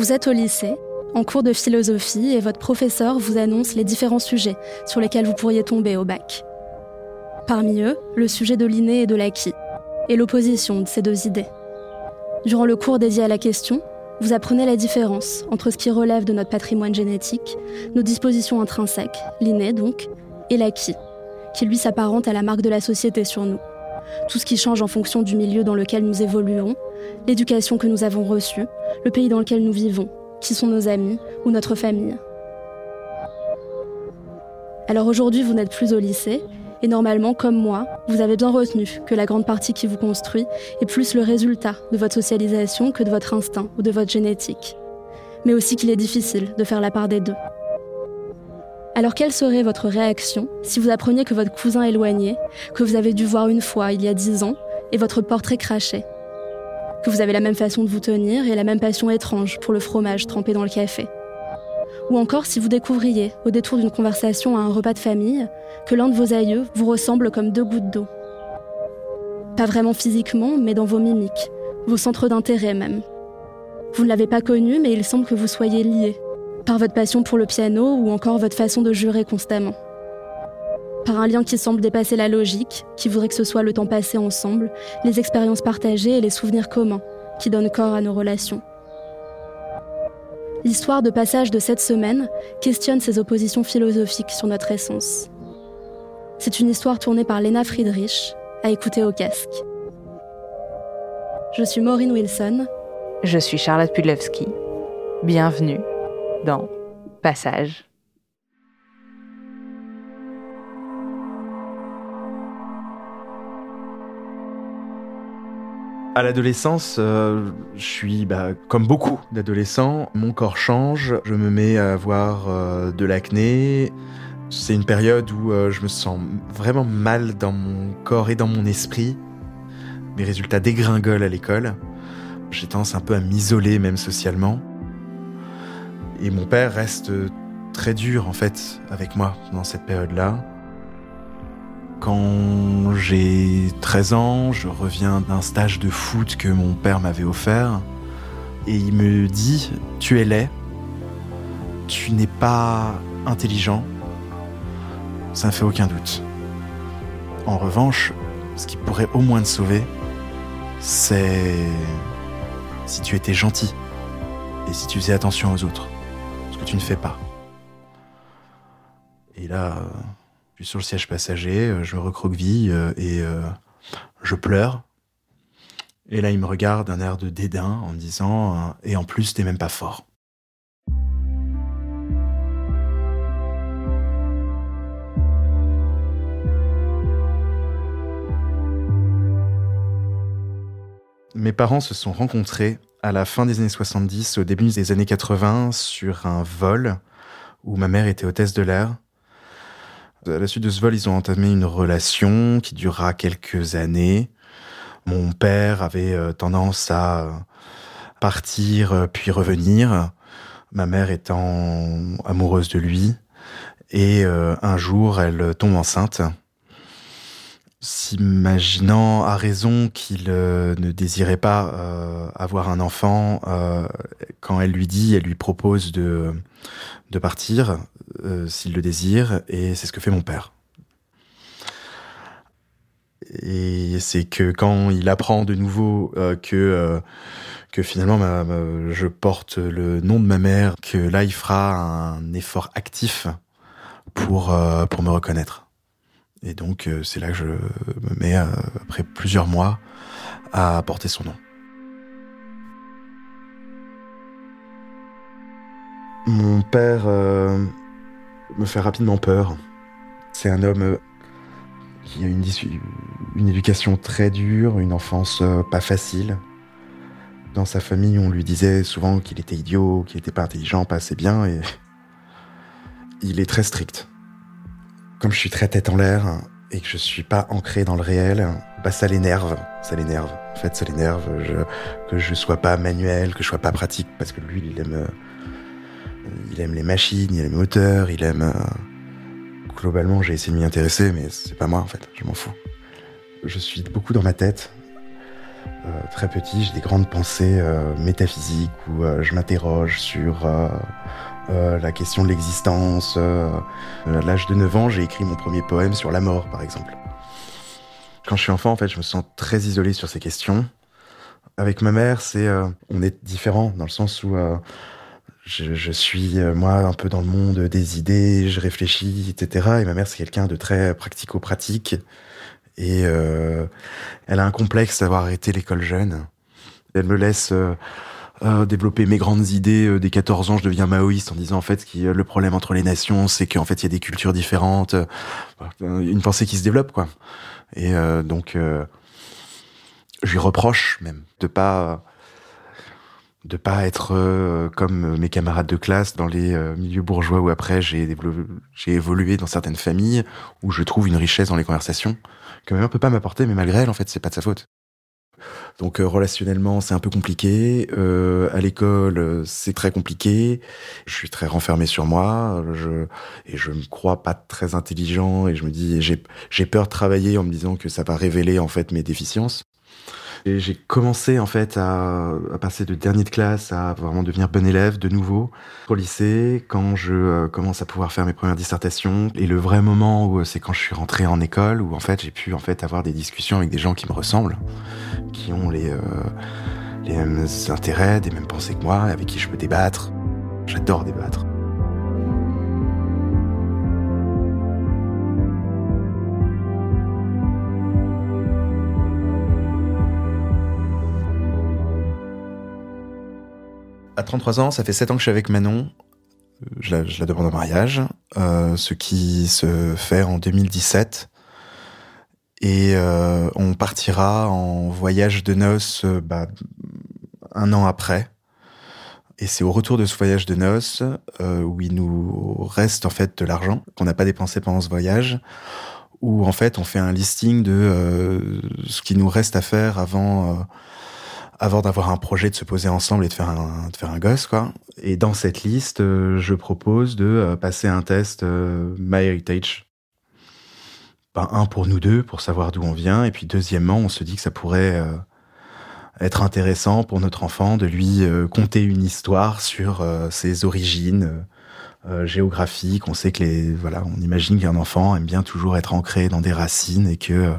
Vous êtes au lycée, en cours de philosophie, et votre professeur vous annonce les différents sujets sur lesquels vous pourriez tomber au bac. Parmi eux, le sujet de l'inné et de l'acquis, et l'opposition de ces deux idées. Durant le cours dédié à la question, vous apprenez la différence entre ce qui relève de notre patrimoine génétique, nos dispositions intrinsèques, l'inné donc, et l'acquis, qui lui s'apparente à la marque de la société sur nous. Tout ce qui change en fonction du milieu dans lequel nous évoluons, l'éducation que nous avons reçue, le pays dans lequel nous vivons, qui sont nos amis ou notre famille. Alors aujourd'hui, vous n'êtes plus au lycée, et normalement, comme moi, vous avez bien retenu que la grande partie qui vous construit est plus le résultat de votre socialisation que de votre instinct ou de votre génétique. Mais aussi qu'il est difficile de faire la part des deux. Alors quelle serait votre réaction si vous appreniez que votre cousin éloigné, que vous avez dû voir une fois il y a dix ans, est votre portrait craché? Que vous avez la même façon de vous tenir et la même passion étrange pour le fromage trempé dans le café Ou encore si vous découvriez, au détour d'une conversation à un repas de famille, que l'un de vos aïeux vous ressemble comme deux gouttes d'eau Pas vraiment physiquement, mais dans vos mimiques, vos centres d'intérêt même. Vous ne l'avez pas connu, mais il semble que vous soyez liés, par votre passion pour le piano ou encore votre façon de jurer constamment. Par un lien qui semble dépasser la logique, qui voudrait que ce soit le temps passé ensemble, les expériences partagées et les souvenirs communs qui donnent corps à nos relations. L'histoire de passage de cette semaine questionne ces oppositions philosophiques sur notre essence. C'est une histoire tournée par Lena Friedrich, à écouter au casque. Je suis Maureen Wilson. Je suis Charlotte Pudlewski. Bienvenue dans Passage. À l'adolescence, euh, je suis bah, comme beaucoup d'adolescents, mon corps change, je me mets à avoir euh, de l'acné. C'est une période où euh, je me sens vraiment mal dans mon corps et dans mon esprit. Mes résultats dégringolent à l'école. J'ai tendance un peu à m'isoler même socialement. Et mon père reste très dur en fait avec moi dans cette période-là. Quand j'ai 13 ans, je reviens d'un stage de foot que mon père m'avait offert et il me dit Tu es laid, tu n'es pas intelligent, ça ne fait aucun doute. En revanche, ce qui pourrait au moins te sauver, c'est si tu étais gentil et si tu faisais attention aux autres que tu ne fais pas. Et là, sur le siège passager, euh, je me recroqueville euh, et je pleure. Et là, il me regarde d'un air de dédain en disant Et en plus, t'es même pas fort. Mes parents se sont rencontrés à la fin des années 70, au début des années 80, sur un vol où ma mère était hôtesse de l'air. À la suite de ce vol, ils ont entamé une relation qui durera quelques années. Mon père avait euh, tendance à partir euh, puis revenir, ma mère étant amoureuse de lui. Et euh, un jour, elle tombe enceinte s'imaginant à raison qu'il euh, ne désirait pas euh, avoir un enfant, euh, quand elle lui dit, elle lui propose de, de partir s'il le désire, et c'est ce que fait mon père. Et c'est que quand il apprend de nouveau que que finalement je porte le nom de ma mère, que là il fera un effort actif pour pour me reconnaître. Et donc euh, c'est là que je me mets, euh, après plusieurs mois, à porter son nom. Mon père euh, me fait rapidement peur. C'est un homme qui a une, éducation très dure, une enfance pas facile. Dans sa famille, on lui disait souvent qu'il était idiot, qu'il n'était pas intelligent, pas assez bien, et il est très strict comme je suis très tête en l'air et que je suis pas ancré dans le réel, bah ça l'énerve, ça l'énerve. En fait, ça l'énerve que je sois pas manuel, que je sois pas pratique, parce que lui, il aime, il aime les machines, il aime les moteurs, il aime. Globalement, j'ai essayé de m'y intéresser, mais c'est pas moi en fait, je m'en fous. Je suis beaucoup dans ma tête. Euh, très petit, j'ai des grandes pensées euh, métaphysiques où euh, je m'interroge sur euh, la question de l'existence. Euh, à l'âge de 9 ans, j'ai écrit mon premier poème sur la mort, par exemple. Quand je suis enfant, en fait, je me sens très isolé sur ces questions. Avec ma mère, c'est, euh, on est différent dans le sens où je, je, suis moi un peu dans le monde des idées, je réfléchis, etc. Et ma mère, c'est quelqu'un de très pratico-pratique. Et elle a un complexe d'avoir arrêté l'école jeune. Elle me laisse développer mes grandes idées euh, dès 14 ans, je deviens maoïste en disant en fait que le problème entre les nations, c'est qu'en fait il y a des cultures différentes, euh, une pensée qui se développe quoi. Et euh, donc je lui reproche même de pas de pas être comme mes camarades de classe dans les milieux bourgeois où après j'ai j'ai évolué dans certaines familles où je trouve une richesse dans les conversations que ma mère peut pas m'apporter mais malgré elle en fait c'est pas de sa faute. Donc euh, relationnellement, c'est un peu compliqué. Euh, à l'école, euh, c'est très compliqué. Je suis très renfermé sur moi. Je, et je me crois pas très intelligent. Et je me dis, j'ai peur de travailler en me disant que ça va révéler en fait mes déficiences. J'ai commencé en fait à, passer de dernier de classe à vraiment devenir bon élève de nouveau au lycée quand je euh, commence à pouvoir faire mes premières dissertations. Et le vrai moment où c'est quand je suis rentré en école où en fait j'ai pu en fait avoir des discussions avec des gens qui me ressemblent, qui ont les euh, mêmes intérêts, des mêmes pensées que moi, avec qui je peux débattre. J'adore débattre. À 33 ans, ça fait 7 ans que je suis avec Manon. Je la, je la demande en mariage, euh, ce qui se fait en 2017. Et euh, on partira en voyage de noces euh, bah, un an après. Et c'est au retour de ce voyage de noces euh, où il nous reste en fait de l'argent qu'on n'a pas dépensé pendant ce voyage, où en fait on fait un listing de euh, ce qui nous reste à faire avant avant d'avoir un projet de se poser ensemble et de faire un, de faire un gosse, quoi. Et dans cette liste, euh, je propose de euh, passer un test euh, MyHeritage. Ben, un pour nous deux, pour savoir d'où on vient, et puis deuxièmement, on se dit que ça pourrait être intéressant pour notre enfant de lui conter une histoire sur ses origines géographiques. On sait que les, voilà, on imagine qu'un enfant aime bien toujours être ancré dans des racines et que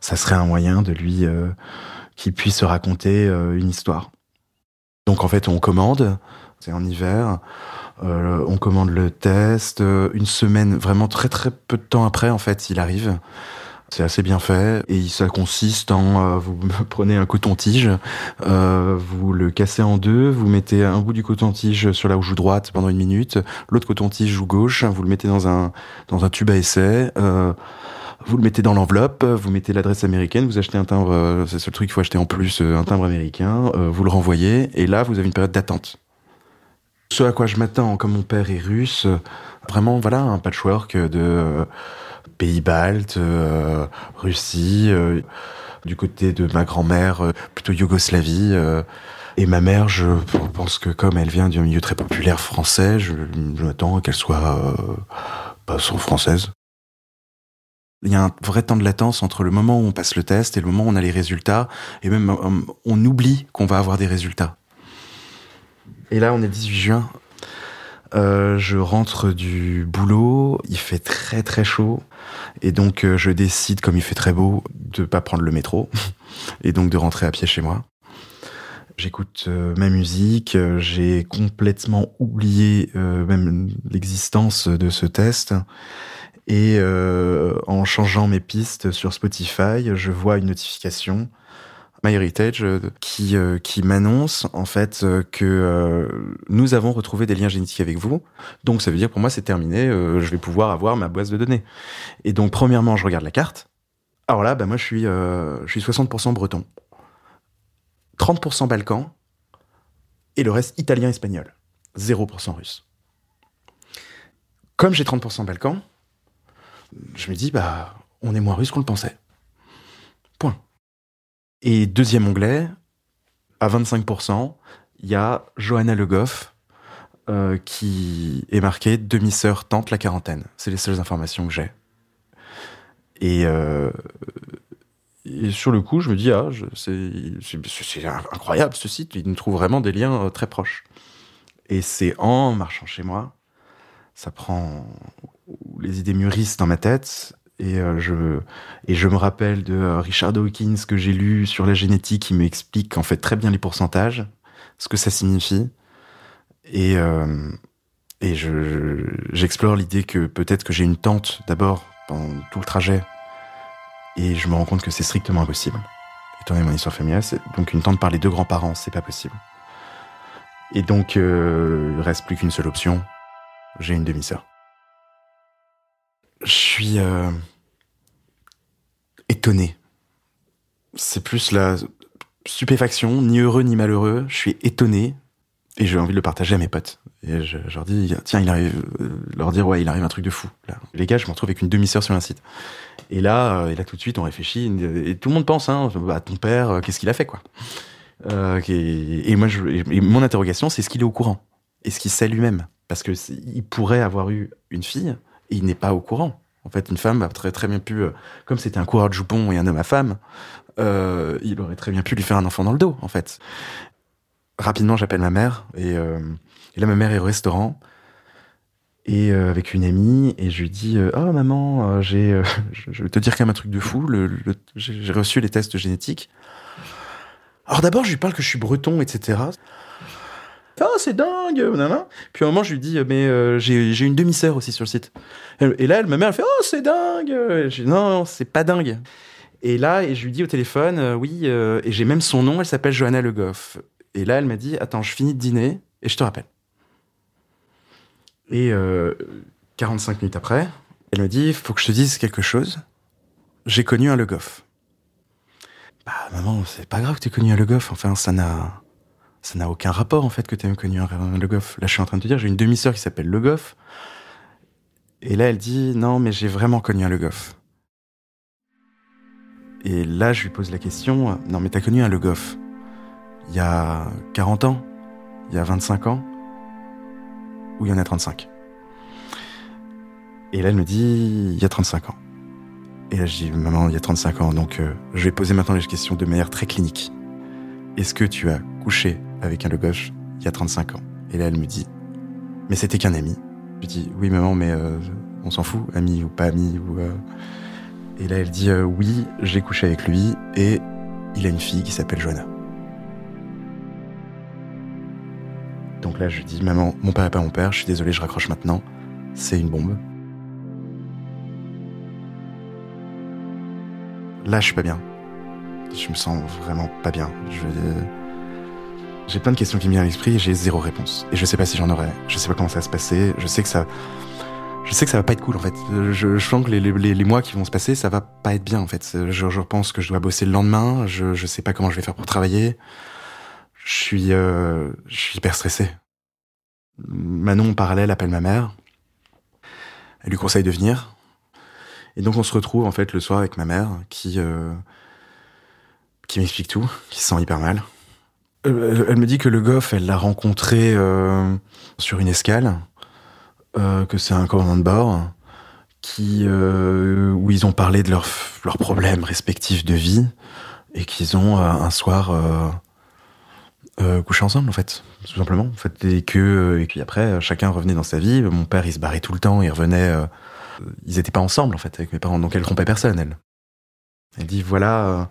ça serait un moyen de lui qui puisse raconter euh, une histoire. Donc en fait, on commande, c'est en hiver, euh, on commande le test, euh, une semaine, vraiment très très peu de temps après, en fait, il arrive. C'est assez bien fait et ça consiste en vous prenez un coton-tige, vous le cassez en deux, vous mettez un bout du coton-tige sur la joue droite pendant une minute, l'autre coton-tige joue gauche, vous le mettez dans un dans un tube à essai. Vous le mettez dans l'enveloppe, vous mettez l'adresse américaine, vous achetez un timbre, euh, c'est le seul truc qu'il faut acheter en plus, euh, un timbre américain, euh, vous le renvoyez, et là, vous avez une période d'attente. Ce à quoi je m'attends, comme mon père est russe, vraiment, voilà, un patchwork de pays baltes, Russie, du côté de ma grand-mère, plutôt Yougoslavie. et ma mère, je pense que comme elle vient d'un milieu très populaire français, je, je m'attends qu'elle soit pas française. Il y a un vrai temps de latence entre le moment où on passe le test et le moment où on a les résultats, et même euh, on oublie qu'on va avoir des résultats. Et là, on est le 18 juin. Euh, je rentre du boulot, il fait très très chaud, et donc euh, je décide, comme il fait très beau, de pas prendre le métro, et donc de rentrer à pied chez moi. J'écoute ma musique, j'ai complètement oublié même l'existence de ce test. Et euh, en changeant mes pistes sur Spotify, je vois une notification MyHeritage euh, qui euh, qui m'annonce en fait que nous avons retrouvé des liens génétiques avec vous. Donc ça veut dire pour moi c'est terminé, je vais pouvoir avoir ma base de données. Et donc premièrement, je regarde la carte. Alors là, bah moi je suis je suis 60% breton, 30% balkan et le reste italien espagnol, 0% russe. Comme j'ai 30% balkan, je me dis, bah, on est moins russe qu'on le pensait. Point. Et deuxième onglet, à 25%, il y a Johanna Le Goff, euh, qui est marqué demi-sœur tente la quarantaine. C'est les seules informations que j'ai. Et, euh, sur le coup, je me dis, ah, c'est incroyable ce site, il nous trouve vraiment des liens euh, très proches. Et c'est en marchant chez moi, ça prend les idées mûrissent dans ma tête. Et, euh, je, et je me rappelle de euh, Richard Dawkins que j'ai lu sur la génétique qui m'explique en fait très bien les pourcentages, ce que ça signifie. Et, euh, et je, j'explore l'idée que peut-être que j'ai une tante d'abord pendant tout le trajet. Et je me rends compte que c'est strictement impossible. Étant donné mon histoire familiale, c'est, donc une tante par les deux grands-parents, c'est pas possible. Et donc, il reste plus qu'une seule option. J'ai une demi-sœur je suis euh, étonné. C'est plus la stupéfaction, ni heureux ni malheureux. Je suis étonné et j'ai envie de le partager à mes potes. Et je, leur dis, tiens, il arrive, euh, leur dire, ouais, il arrive un truc de fou. Là. Les gars, je me retrouve avec une demi-sœur sur un site. Et là, euh, tout de suite, on réfléchit. Et tout le monde pense, hein, bah, ton père, qu'est-ce qu'il a fait, quoi. Et, moi, mon interrogation, c'est est-ce qu'il est au courant Est-ce qu'il sait lui-même Parce que il pourrait avoir eu une fille il n'est pas au courant. En fait, une femme a très très bien pu, euh, comme c'était un coureur de jupons et un homme à femme, euh, il aurait très bien pu lui faire un enfant dans le dos, en fait. Rapidement, j'appelle ma mère et, euh, là, ma mère est au restaurant et avec une amie et je lui dis oh maman, j'ai, je vais te dire quand même un truc de fou, le, j'ai reçu les tests génétiques. Alors d'abord, je lui parle que je suis breton, etc. Oh, c'est dingue Puis à un moment, je lui dis, mais euh, j'ai une demi-sœur aussi sur le site. Et là, ma mère, elle fait, oh, c'est dingue non, c'est pas dingue. Et là, et je lui dis au téléphone, euh, oui, euh, et j'ai même son nom, elle s'appelle Johanna Le Goff. Et là, elle m'a dit, attends, je finis de dîner et je te rappelle. Et 45 minutes après, elle me dit, faut que je te dise quelque chose. J'ai connu un Le Goff. Bah, maman, c'est pas grave que tu aies connu un Le Goff. Enfin, ça n'a ça n'a aucun rapport en fait que tu aies connu un, Le Goff. Là, je suis en train de te dire, j'ai une demi-sœur qui s'appelle Le Goff. Et là, elle dit, non, mais j'ai vraiment connu un Le Goff. Et là, je lui pose la question, non, mais t'as connu un Le Goff il y a 40 ans? Il y a 25 ans? Ou il y en a 35 Et là, elle me dit, il y a 35 ans. Et là, je dis, maman, il y a 35 ans, donc euh, je vais poser maintenant les questions de manière très clinique. Est-ce que tu as couché avec un Le Goff il y a 35 ans. Et là, elle me dit, mais c'était qu'un ami. Je dis, oui, maman, mais euh, on s'en fout, ami ou pas ami. Ou, euh. Et là, elle dit, euh, oui, j'ai couché avec lui et il a une fille qui s'appelle Joanna. Donc là, je dis, maman, mon père est pas mon père, je suis désolé, je raccroche maintenant. C'est une bombe. Là, je suis pas bien. Je me sens vraiment pas bien. Je j'ai plein de questions qui me viennent à l'esprit et j'ai zéro réponse. Et je sais pas si j'en aurai. Je sais pas comment ça va se passer. Je sais que ça, je sais que ça va pas être cool en fait. Je, sens que les, les, les, mois qui vont se passer, ça va pas être bien en fait. Je, je, pense que je dois bosser le lendemain. Je, je sais pas comment je vais faire pour travailler. Je suis, euh, je suis hyper stressé. Manon en parallèle appelle ma mère. Elle lui conseille de venir. Et donc on se retrouve en fait le soir avec ma mère qui euh, qui m'explique tout, qui se sent hyper mal. Euh, elle me dit que le goff, elle l'a rencontré euh, sur une escale euh, que c'est un commandant de bord qui euh, où ils ont parlé de leurs leurs problèmes respectifs de vie et qu'ils ont euh, un soir couché ensemble en fait tout simplement. En fait et que et puis après chacun revenait dans sa vie. Mon père il se barrait tout le temps il revenait ils étaient pas ensemble en fait avec mes parents. Donc elle trompait personne elle elle dit voilà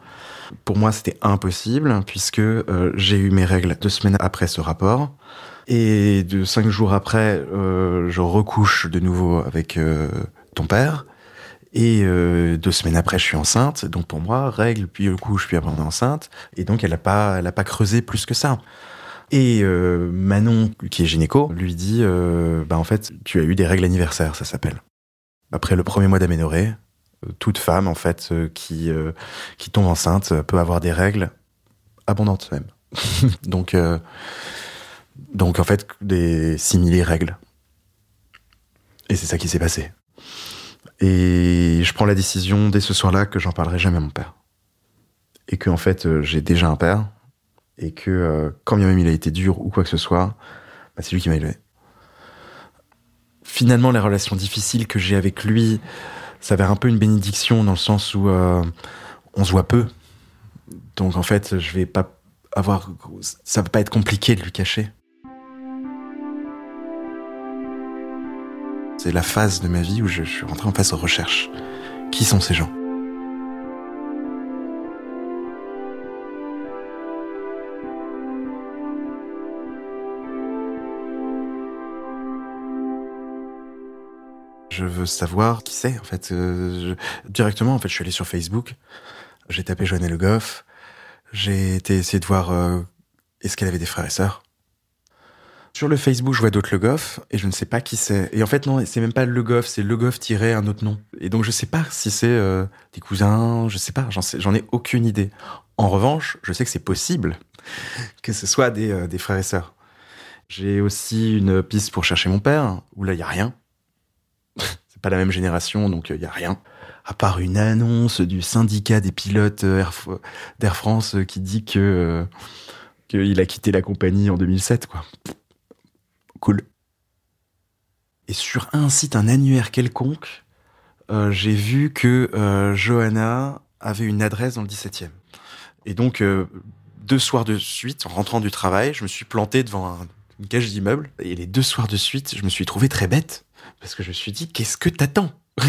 pour moi c'était impossible puisque j'ai eu mes règles deux semaines après ce rapport et de cinq jours après, euh, je recouche de nouveau avec euh, ton père. Et euh, deux semaines après, je suis enceinte. Donc pour moi, règle, puis couche, puis après on est enceinte. Et donc elle a pas, elle a pas creusé plus que ça. Et euh, Manon, qui est gynéco, lui dit, euh, bah en fait, tu as eu des règles anniversaires, ça s'appelle. Après le premier mois d'aménorrhée, euh, toute femme en fait euh, qui qui tombe enceinte peut avoir des règles abondantes même. donc donc en fait, des simili règles. Et c'est ça qui s'est passé. Et je prends la décision dès ce soir-là que j'en parlerai jamais à mon père. Et que en fait, euh, j'ai déjà un père. Et que euh, quand bien même il a été dur ou quoi que ce soit, bah, c'est lui qui m'a élevé. Finalement, les relations difficiles que j'ai avec lui s'avèrent un peu une bénédiction dans le sens où euh, on se voit peu. Donc en fait, je vais pas avoir, ça va pas être compliqué de lui cacher. C'est la phase de ma vie où je suis rentré en phase de recherche. Qui sont ces gens? Je veux savoir qui c'est en fait. Euh. Directement en fait, je suis allé sur Facebook, j'ai tapé Joanne Le Goff, j'ai été essayer de voir euh, est-ce qu'elle avait des frères et sœurs. Sur le Facebook, je vois d'autres Le Goff et je ne sais pas qui c'est. Et en fait, non, c'est même pas Le Goff, c'est Le Goff tiré un autre nom. Et donc, je sais pas si c'est euh, des cousins, je sais pas, j'en ai aucune idée. En revanche, je sais que c'est possible que ce soit des, des frères et sœurs. J'ai aussi une piste pour chercher mon père, où là, il y a rien. Pas la même génération, donc il y a rien. À part une annonce du syndicat des pilotes d'Air France qui dit qu'il a quitté la compagnie en 2007, quoi. Cool. Et sur un site, un annuaire quelconque, euh, j'ai vu que euh, Johanna avait une adresse dans le 17e. Et donc, euh, deux soirs de suite, en rentrant du travail, je me suis planté devant un, une cage d'immeuble. Et les deux soirs de suite, je me suis trouvé très bête. Parce que je me suis dit, qu'est-ce que t'attends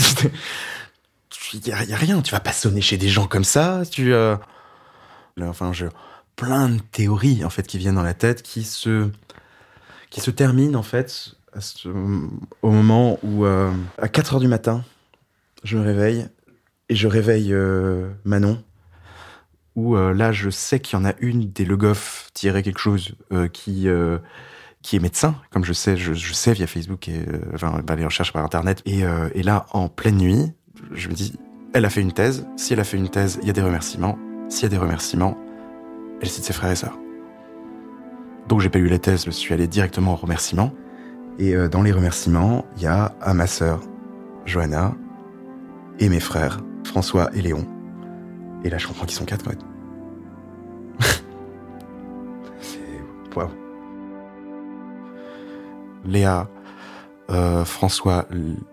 Il y, a rien, tu vas pas sonner chez des gens comme ça. Tu, euh... Enfin, je... plein de théories en fait qui viennent dans la tête, qui se qui se termine en fait au moment où, euh, à 4 heures du matin, je me réveille et je réveille euh, Manon. Où là, je sais qu'il y en a une des Le Goff quelque chose qui qui est médecin, comme je sais, je, sais via Facebook et enfin bah, les recherches par internet. Et, et là, en pleine nuit, je me dis, elle a fait une thèse. Si elle a fait une thèse, il y a des remerciements. S'il y a des remerciements, elle cite ses frères et sœurs. Donc j'ai pas eu la thèse, je suis allé directement aux remerciements. Et euh, dans les remerciements, il y a à ma sœur, Johanna, et mes frères, François et Léon. Et là, je comprends qu'ils sont quatre, quoi. C'est... Waouh. Léa, euh, François,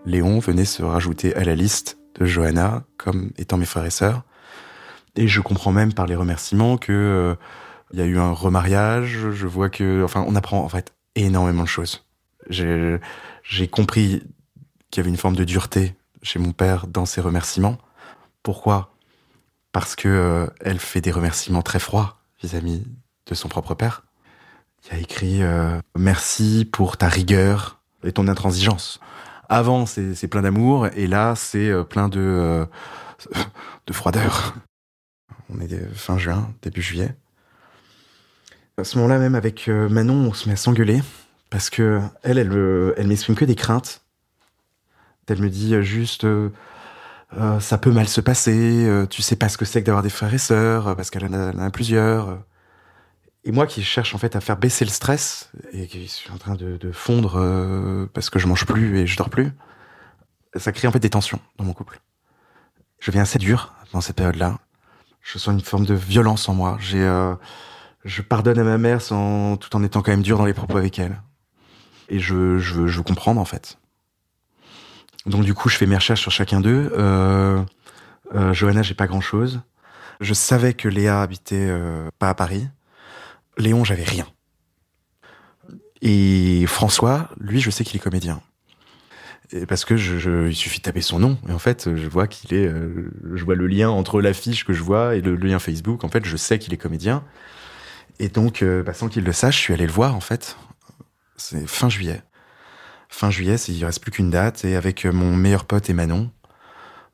Léon venaient se rajouter à la liste de Johanna comme étant mes frères et sœurs. Et je comprends même par les remerciements que... Euh, il y a eu un remariage. Je vois que, enfin, on apprend en fait énormément de choses. J'ai, compris qu'il y avait une forme de dureté chez mon père dans ses remerciements. Pourquoi? Parce que euh, elle fait des remerciements très froids vis-à-vis de son propre père. Il y a écrit euh, merci pour ta rigueur et ton intransigeance. Avant, c'est, plein d'amour et là, c'est euh, plein de euh, de froideur. On est fin juin, début juillet. À ce moment-là, même avec Manon, on se met à s'engueuler parce que elle, elle, m'exprime que des craintes. Elle me dit juste, ça peut mal se passer, tu sais pas ce que c'est que d'avoir des frères et sœurs, parce qu'elle en, a plusieurs. Et moi qui cherche en fait à faire baisser le stress et qui suis en train de, de fondre parce que je mange plus et je dors plus, ça crée en fait des tensions dans mon couple. Je viens assez dur dans cette période-là. Je sens une forme de violence en moi. J'ai, euh, je pardonne à ma mère sans, tout en étant quand même dur dans les propos avec elle. Et je, je veux, je veux comprendre en fait. Donc du coup, je fais mes recherches sur chacun d'eux. Euh, euh, Johanna, j'ai pas grand-chose. Je savais que Léa habitait euh, pas à Paris. Léon, j'avais rien. Et François, lui, je sais qu'il est comédien. Parce que je, il suffit de taper son nom et en fait je vois qu'il est euh, je vois le lien entre l'affiche que je vois et le, lien Facebook. En fait je sais qu'il est comédien. Et donc euh, bah, sans qu'il le sache je suis allé le voir en fait. C'est fin juillet. Fin juillet il reste plus qu'une date et avec euh, mon meilleur pote et Manon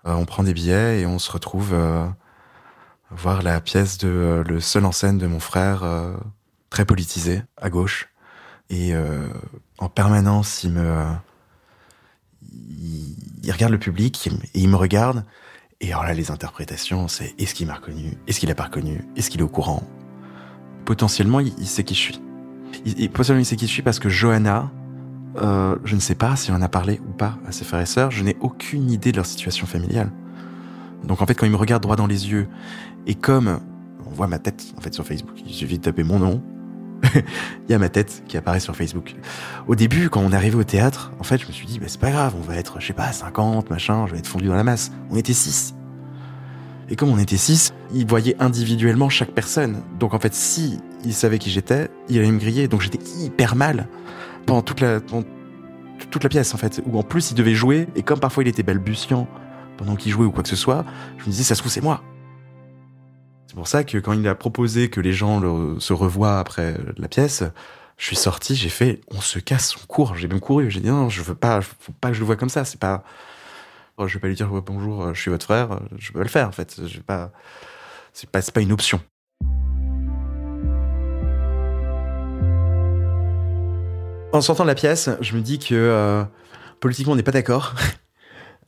on prend des billets et on se retrouve voir la pièce de le seul en scène de mon frère très politisé à gauche et en permanence il me il, regarde le public et il me regarde. Et alors là, les interprétations, c'est est-ce qu'il m'a reconnu Est-ce qu'il a pas reconnu Est-ce qu'il est au courant? Potentiellement, il, sait qui je suis. Il, potentiellement, il sait qui je suis parce que Johanna, euh, je ne sais pas si on en a parlé ou pas à ses frères et sœurs. Je n'ai aucune idée de leur situation familiale. Donc en fait, quand il me regarde droit dans les yeux, et comme on voit ma tête en fait sur Facebook, il suffit de taper mon nom, il y a ma tête qui apparaît sur Facebook. Au début, quand on est arrivé au théâtre, en fait, je me suis dit, bah, c'est pas grave, on va être, je sais pas, 50, machin, je vais être fondu dans la masse. On était 6. Et comme on était 6, il voyait individuellement chaque personne. Donc en fait, si il savait qui j'étais, il allait me griller. Donc j'étais hyper mal pendant toute la, toute la pièce, en fait. Où en plus, il devait jouer, et comme parfois il était balbutiant pendant qu'il jouait ou quoi que ce soit, je me disais, ça se trouve, c'est moi. C'est pour ça que quand il a proposé que les gens se revoient après la pièce, je suis sorti, j'ai fait, on se casse, on court. J'ai même couru. J'ai dit non, je veux pas, faut pas que je le vois comme ça. C'est pas, je vais pas lui dire bonjour, je suis votre frère. Je peux le faire en fait. Je vais pas, c'est pas une option. En sortant de la pièce, je me dis que euh, politiquement on n'est pas d'accord,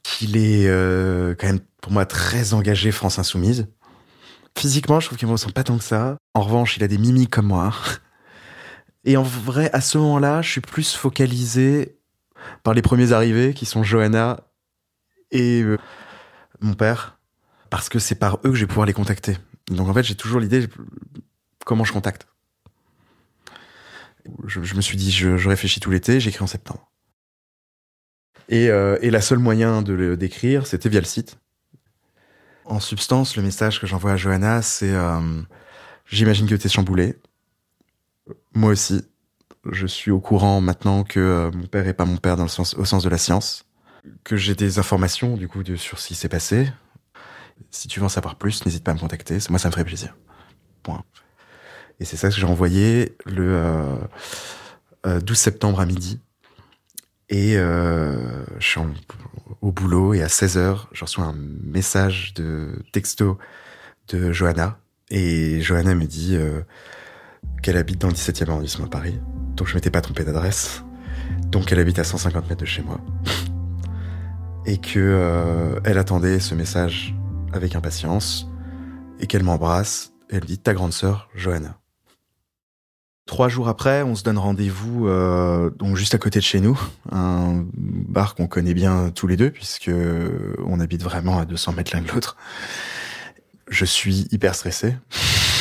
qu'il est euh, quand même pour moi très engagé France Insoumise Physiquement, je trouve qu'il me ressemble pas tant que ça. En revanche, il a des mimiques comme moi. Et en vrai, à ce moment-là, je suis plus focalisé par les premiers arrivés, qui sont Johanna et euh, mon père, parce que c'est par eux que je vais pouvoir les contacter. Donc en fait, j'ai toujours l'idée comment je contacte. Je, me suis dit, je, réfléchis tout l'été, j'écris en septembre. Et, euh, et la seule moyen de le d'écrire, c'était via le site. En substance, le message que j'envoie à Johanna, c'est euh, j'imagine que tu es chamboulé. Moi aussi. Je suis au courant maintenant que euh, mon père est pas mon père dans le sens, au sens de la science. Que j'ai des informations, du coup, de, sur ce qui s'est passé. Si tu veux en savoir plus, n'hésite pas à me contacter. Moi, ça me ferait plaisir. Point. Et c'est ça que j'ai envoyé le 12 euh, septembre à midi. Et je suis au boulot et à 16h, je reçois un message de texto de Johanna. Et Johanna me dit euh, qu'elle habite dans le 17e arrondissement à Paris. Donc je m'étais pas trompé d'adresse. Donc elle habite à 150 mètres de chez moi. Et que euh, elle attendait ce message avec impatience. Et qu'elle m'embrasse. Elle me dit ta grande sœur, Johanna. Trois jours après, on se donne rendez-vous euh, donc juste à côté de chez nous, un bar qu'on connaît bien tous les deux puisque on habite vraiment à 200 mètres l'un de l'autre. Je suis hyper stressé.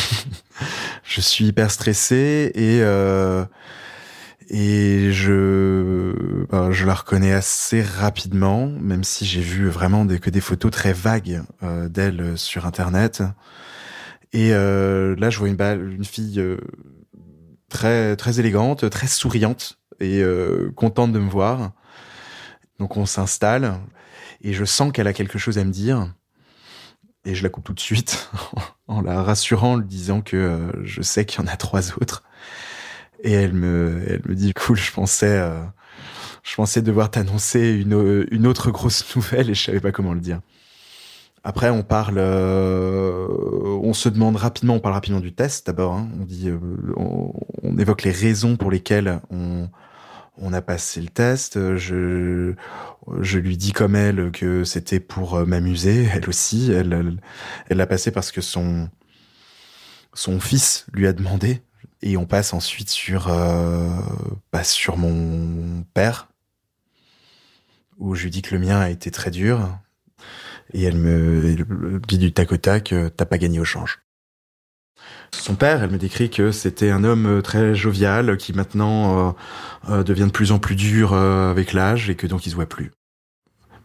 je suis hyper stressé et euh, et je ben, je la reconnais assez rapidement, même si j'ai vu vraiment des, que des photos très vagues euh, d'elle sur internet. Et euh, là, je vois une, une fille euh, très très élégante, très souriante et euh, contente de me voir. Donc on s'installe et je sens qu'elle a quelque chose à me dire et je la coupe tout de suite en la rassurant, en lui disant que euh, je sais qu'il y en a trois autres. Et elle me elle me dit cool, je pensais euh, je pensais devoir t'annoncer une une autre grosse nouvelle et je savais pas comment le dire. Après, on parle, euh, on se demande rapidement, on parle rapidement du test d'abord. Hein. on dit, euh, on, évoque les raisons pour lesquelles on, a passé le test. Je, lui dis comme elle que c'était pour m'amuser. Elle aussi, elle, l'a passé parce que son, son fils lui a demandé. Et on passe ensuite sur, euh, bah, sur mon père, où je lui dis que le mien a été très dur. Et elle me dit du tac au tac, euh, t'as pas gagné au change. Son père, elle me décrit que c'était un homme euh, très jovial qui maintenant euh, devient de plus en plus dur avec l'âge et que donc il se voit plus.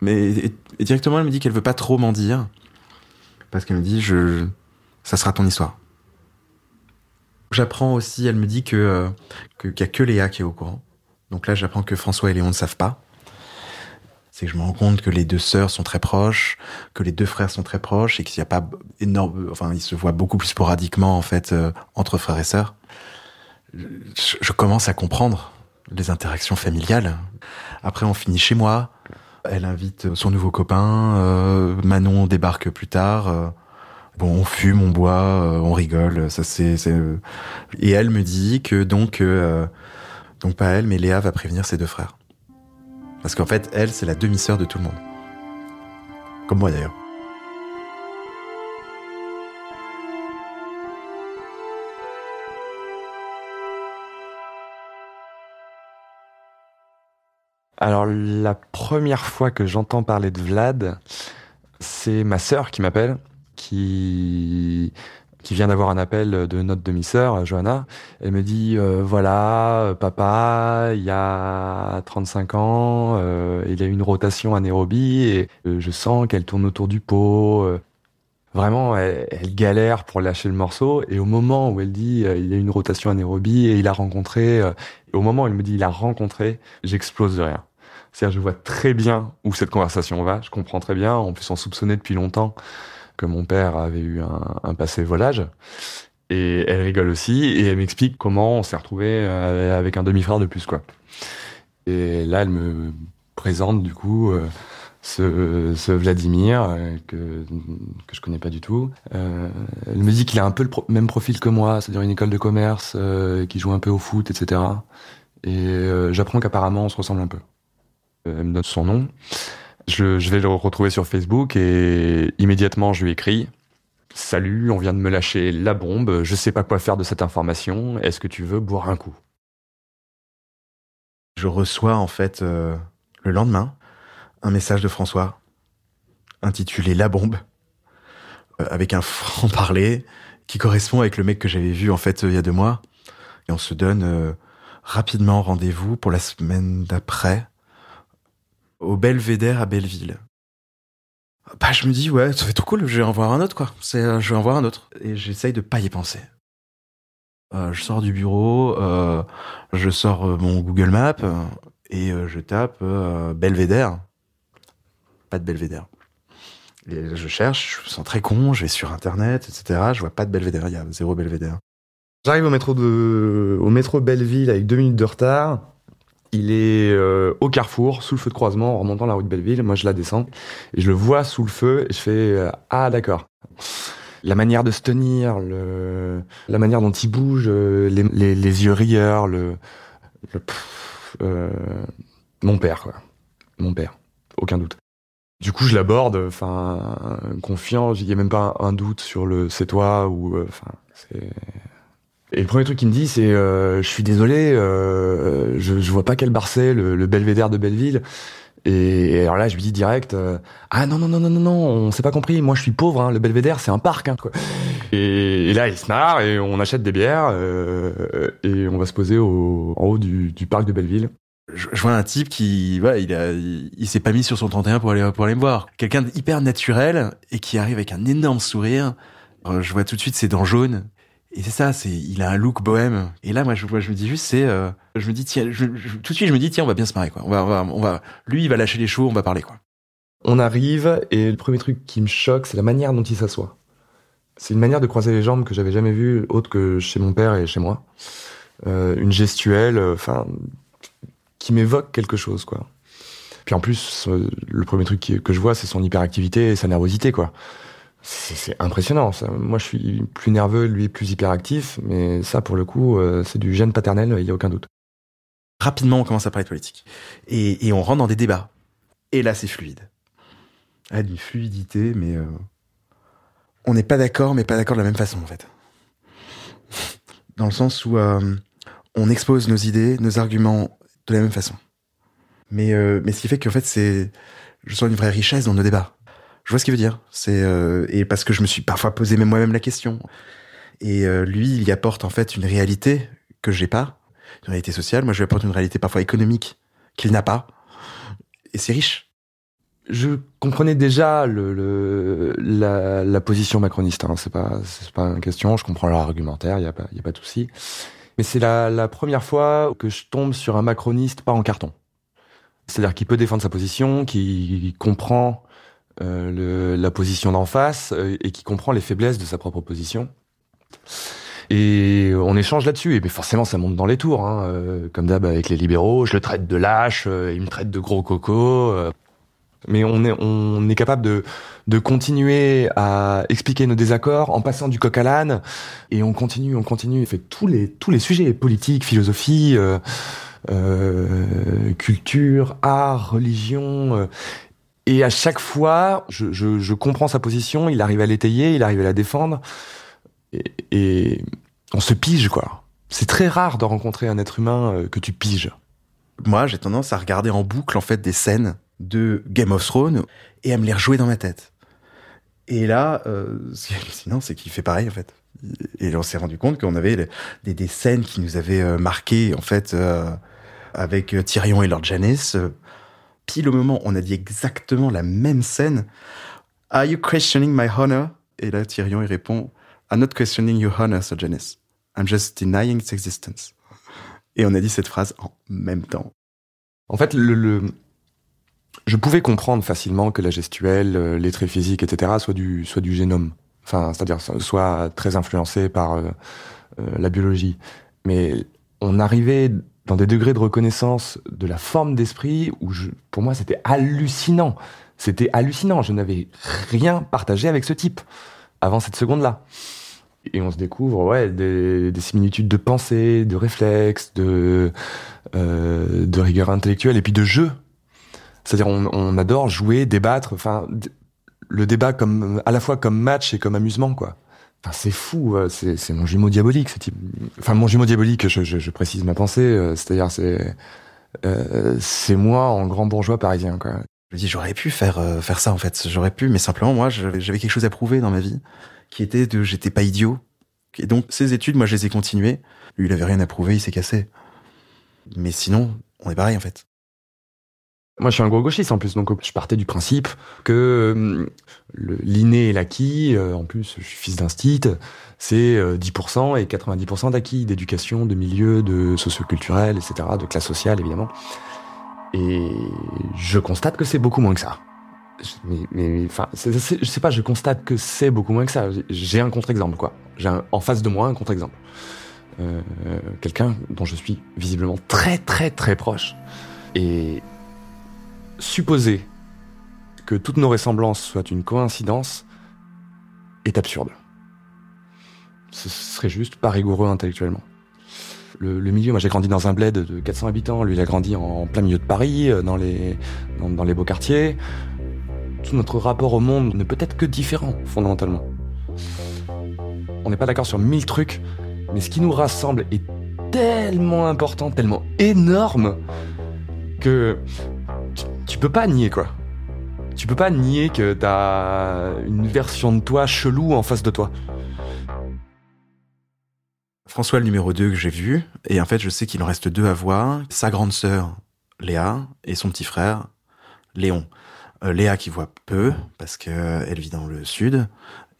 Mais directement, elle me dit qu'elle veut pas trop m'en dire parce qu'elle me dit je, ça sera ton histoire. J'apprends aussi, elle me dit que qu'il y a que Léa qui est au courant. Donc là, j'apprends que François et Léon ne savent pas c'est que je me rends compte que les deux sœurs sont très proches, que les deux frères sont très proches et qu'il n'y a pas énorme, enfin, ils se voient beaucoup plus sporadiquement, en fait, euh, entre frères et sœurs. Je, commence à comprendre les interactions familiales. Après, on finit chez moi. Elle invite son nouveau copain. Euh, Manon débarque plus tard. Euh, bon, on fume, on boit, on rigole. Ça c'est, et elle me dit que donc, donc pas elle, mais Léa va prévenir ses deux frères. Parce qu'en fait, elle, c'est la demi-sœur de tout le monde. Comme moi d'ailleurs. Alors la première fois que j'entends parler de Vlad, c'est ma sœur qui m'appelle, qui qui vient d'avoir un appel de notre demi-sœur, Johanna. Elle me dit, euh, voilà, papa, il y a 35 ans, euh, il a une rotation anaérobie et euh, je sens qu'elle tourne autour du pot. Vraiment, elle, galère pour lâcher le morceau. Et au moment où elle dit, il y a une rotation anaérobie et il a rencontré, au moment où elle me dit, il a rencontré, j'explose de rien. C'est-à-dire, je vois très bien où cette conversation va, je comprends très bien, en plus on soupçonnait depuis longtemps que mon père avait eu un, passé volage. Et elle rigole aussi et elle m'explique comment on s'est retrouvé euh, avec un demi-frère de plus, quoi. Et là, elle me présente du coup euh, ce, Vladimir euh, que que je connais pas du tout. elle me dit qu'il a un peu le même profil que moi, c'est-à-dire une école de commerce, qui joue un peu au foot, etc. Et j'apprends qu'apparemment on se ressemble un peu. Elle me donne son nom. Je, vais le retrouver sur Facebook et immédiatement je lui écris. Salut, on vient de me lâcher la bombe, je sais pas quoi faire de cette information, est-ce que tu veux boire un coup? Je reçois en fait euh, le lendemain un message de François intitulé La bombe, euh, avec un franc-parler qui correspond avec le mec que j'avais vu en fait il y a deux mois. Et on se donne euh, rapidement rendez-vous pour la semaine d'après au Belvédère à Belleville. Bah, je me dis, ouais, ça fait tout cool, je vais en voir un autre, quoi. C'est, euh, je vais en voir un autre. Et j'essaye de pas y penser. Euh, je sors du bureau, euh, je sors mon Google Maps et je tape Belvédère. Pas de Belvédère. Je cherche, je me sens très con, je vais sur Internet, etc. Je vois pas de Belvédère, il y a zéro Belvédère. J'arrive au métro de, au métro Belleville avec deux minutes de retard. Il est euh, au carrefour, sous le feu de croisement, en remontant la rue de Belleville. Moi, je la descends et je le vois sous le feu et je fais euh, ah d'accord. La manière de se tenir, le, la manière dont il bouge, euh, les, yeux rieurs, le, le mon père quoi, mon père, aucun doute. Du coup, je l'aborde, enfin confiant. Il y a même pas un, doute sur le c'est toi ou enfin c'est et le premier truc qu'il me dit, c'est euh, je suis désolé, euh, je, je vois pas quel bar c'est, le, le, belvédère de Belleville. Et, alors là, je lui dis direct, euh, ah non non non non non non, on s'est pas compris. Moi, je suis pauvre. Hein, le belvédère, c'est un parc. Hein, quoi. Et, là, il se marre et on achète des bières euh, et on va se poser au, en haut du, du parc de Belleville. Je, vois un type qui, voilà, il a, il, s'est pas mis sur son 31 pour aller pour aller me voir. Quelqu'un d'hyper naturel et qui arrive avec un énorme sourire. Je vois tout de suite ses dents jaunes et c'est ça, c'est il a un look bohème. Et là, moi, je, me dis juste, c'est, euh, je me dis tiens, tout de suite, je me dis tiens, on va bien se marrer quoi. On va, on va, on va, lui, il va lâcher les chevaux, on va parler quoi. On arrive et le premier truc qui me choque, c'est la manière dont il s'assoit. C'est une manière de croiser les jambes que j'avais jamais vue autre que chez mon père et chez moi. Euh, une gestuelle, euh, enfin, qui m'évoque quelque chose quoi. Puis en plus, euh, le premier truc que je vois, c'est son hyperactivité et sa nervosité quoi c'est impressionnant. Ça. Moi, je suis plus nerveux, lui plus hyperactif, mais ça, pour le coup, euh, c'est du gène paternel, il y a aucun doute. Rapidement, on commence à parler de politique. Et, et on rentre dans des débats. Et là, c'est fluide. Ah, d'une fluidité, mais euh, on n'est pas d'accord, mais pas d'accord de la même façon, en fait. Dans le sens où euh, on expose nos idées, nos arguments de la même façon. Mais, euh, mais ce qui fait qu'en fait, c'est, je sens une vraie richesse dans nos débats. Je vois ce qu'il veut dire. C'est euh, et parce que je me suis parfois posé même moi-même la question. Et euh, lui, il y apporte en fait une réalité que j'ai pas, une réalité sociale. Moi, je lui apporte une réalité parfois économique qu'il n'a pas. Et c'est riche. Je comprenais déjà le, le la, la, position macroniste. Hein. C'est pas c'est pas une question. Je comprends leur argumentaire. Il y a pas y a pas de souci. Mais c'est la, la première fois que je tombe sur un macroniste pas en carton. C'est-à-dire qu'il peut défendre sa position, qui comprend le, la position d'en face euh, et qui comprend les faiblesses de sa propre position. Et on échange là-dessus. Et mais forcément, ça monte dans les tours. Hein. Euh, comme d'hab avec les libéraux, je le traite de lâche, il me traite de gros coco. mais on est, on est capable de, de continuer à expliquer nos désaccords en passant du coq à l'âne. Et on continue, on continue. fait tous les, tous les sujets, politique, philosophie, euh, culture, art, religion. Et à chaque fois, je, comprends sa position, il arrive à l'étayer, il arrive à la défendre, et, on se pige, quoi. C'est très rare de rencontrer un être humain euh, que tu piges. Moi, j'ai tendance à regarder en boucle, en fait, des scènes de Game of Thrones et à me les rejouer dans ma tête. Et là, euh, sinon, c'est qu'il fait pareil, en fait. Et on s'est rendu compte qu'on avait des, des, scènes qui nous avaient euh, marqué, en fait, euh, avec Tyrion et Lord Janice, pile au moment, on a dit exactement la même scène. Are you questioning my honor? Et là, Tyrion, il répond, I'm not questioning your honor, Sir Janice. I'm just denying its existence. Et on a dit cette phrase en même temps. En fait, le... je pouvais comprendre facilement que la gestuelle, euh, les traits physiques, etc., soit du, soit du génome. Enfin, c'est-à-dire soit très influencé par euh, euh, la biologie. Mais on arrivait dans des degrés de reconnaissance de la forme d'esprit où je, pour moi c'était hallucinant. C'était hallucinant. Je n'avais rien partagé avec ce type avant cette seconde-là. Et on se découvre ouais des, des similitudes de pensée, de réflexes, de euh, de rigueur intellectuelle et puis de jeu. C'est-à-dire on, on adore jouer, débattre. Enfin, le débat comme à la fois comme match et comme amusement quoi. Enfin, c'est fou, c'est mon jumeau diabolique, ce type. Enfin, mon jumeau diabolique, je, je, je précise ma pensée, euh, c'est-à-dire c'est euh, moi en grand bourgeois parisien, quoi. Je me dis, j'aurais pu faire euh, faire ça en fait, j'aurais pu, mais simplement moi, j'avais quelque chose à prouver dans ma vie, qui était de, j'étais pas idiot. Et donc ces études, moi, je les ai continuées. Lui, il avait rien à prouver, il s'est cassé. Mais sinon, on est pareil en fait. Moi, je suis un gros gauchiste en plus, donc je partais du principe que euh, l'inné et l'acquis, euh, en plus, je suis fils d'un stit, c'est euh, 10% et 90% d'acquis d'éducation, de milieu, de socioculturel, etc., de classe sociale, évidemment. Et je constate que c'est beaucoup moins que ça. Mais, mais enfin, je sais pas, je constate que c'est beaucoup moins que ça. J'ai un contre-exemple, quoi. J'ai en face de moi un contre-exemple. Euh, Quelqu'un dont je suis visiblement très, très, très proche. Et supposer que toutes nos ressemblances soient une coïncidence est absurde. Ce serait juste pas rigoureux intellectuellement. Le, milieu, moi j'ai grandi dans un bled de 400 habitants, lui il a grandi en plein milieu de Paris, euh, dans les, dans, les beaux quartiers. Tout notre rapport au monde ne peut être que différent, fondamentalement. On n'est pas d'accord sur mille trucs, mais ce qui nous rassemble est tellement important, tellement énorme, que peux pas nier quoi. Tu peux pas nier que t'as une version de toi chelou en face de toi. François le numéro 2 que j'ai vu, et en fait je sais qu'il en reste deux à voir, sa grande sœur Léa et son petit frère Léon. Euh, Léa qui voit peu parce qu'elle vit dans le sud,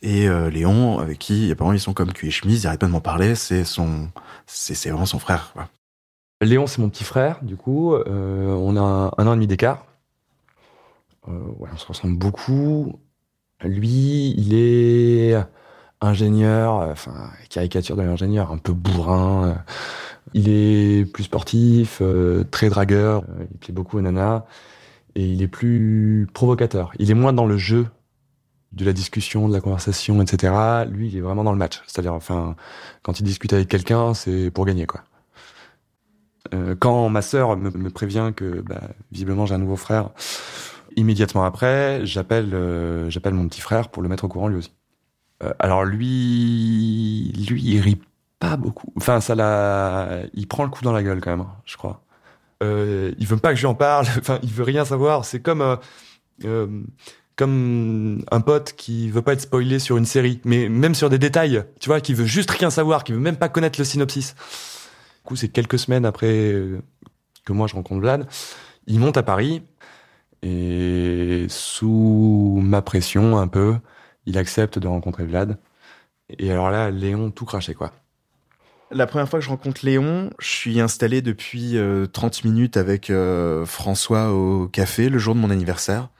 et euh, Léon avec qui apparemment ils sont comme cul et chemise, ils arrêtent pas de m'en parler, c'est son, c'est vraiment son frère. Quoi. Léon c'est mon petit frère, du coup euh, on a un an et demi d'écart. Euh, ouais, on se ressemble beaucoup. Lui, il est ingénieur, enfin caricature de l'ingénieur, un peu bourrin. Euh, il est plus sportif, euh, très dragueur. Euh, il plaît beaucoup aux nanas et il est plus provocateur. Il est moins dans le jeu de la discussion, de la conversation, etc. Lui, il est vraiment dans le match. C'est-à-dire, enfin, quand il discute avec quelqu'un, c'est pour gagner, quoi. Euh, quand ma sœur me, me prévient que bah, visiblement j'ai un nouveau frère, immédiatement après, j'appelle euh, j'appelle mon petit frère pour le mettre au courant lui aussi. Euh, alors lui, lui, il rit pas beaucoup. Enfin, ça l'a, il prend le coup dans la gueule quand même, je crois. Euh, il veut pas que je lui en parle. Enfin, il veut rien savoir. C'est comme euh, comme un pote qui veut pas être spoilé sur une série, mais même sur des détails, tu vois, qui veut juste rien savoir, qui veut même pas connaître le synopsis. Du coup, c'est quelques semaines après que moi je rencontre Vlad. Il monte à Paris et sous ma pression un peu, il accepte de rencontrer Vlad. Et alors là, Léon tout craché quoi. La première fois que je rencontre Léon, je suis installé depuis euh, 30 minutes avec euh, François au café le jour de mon anniversaire.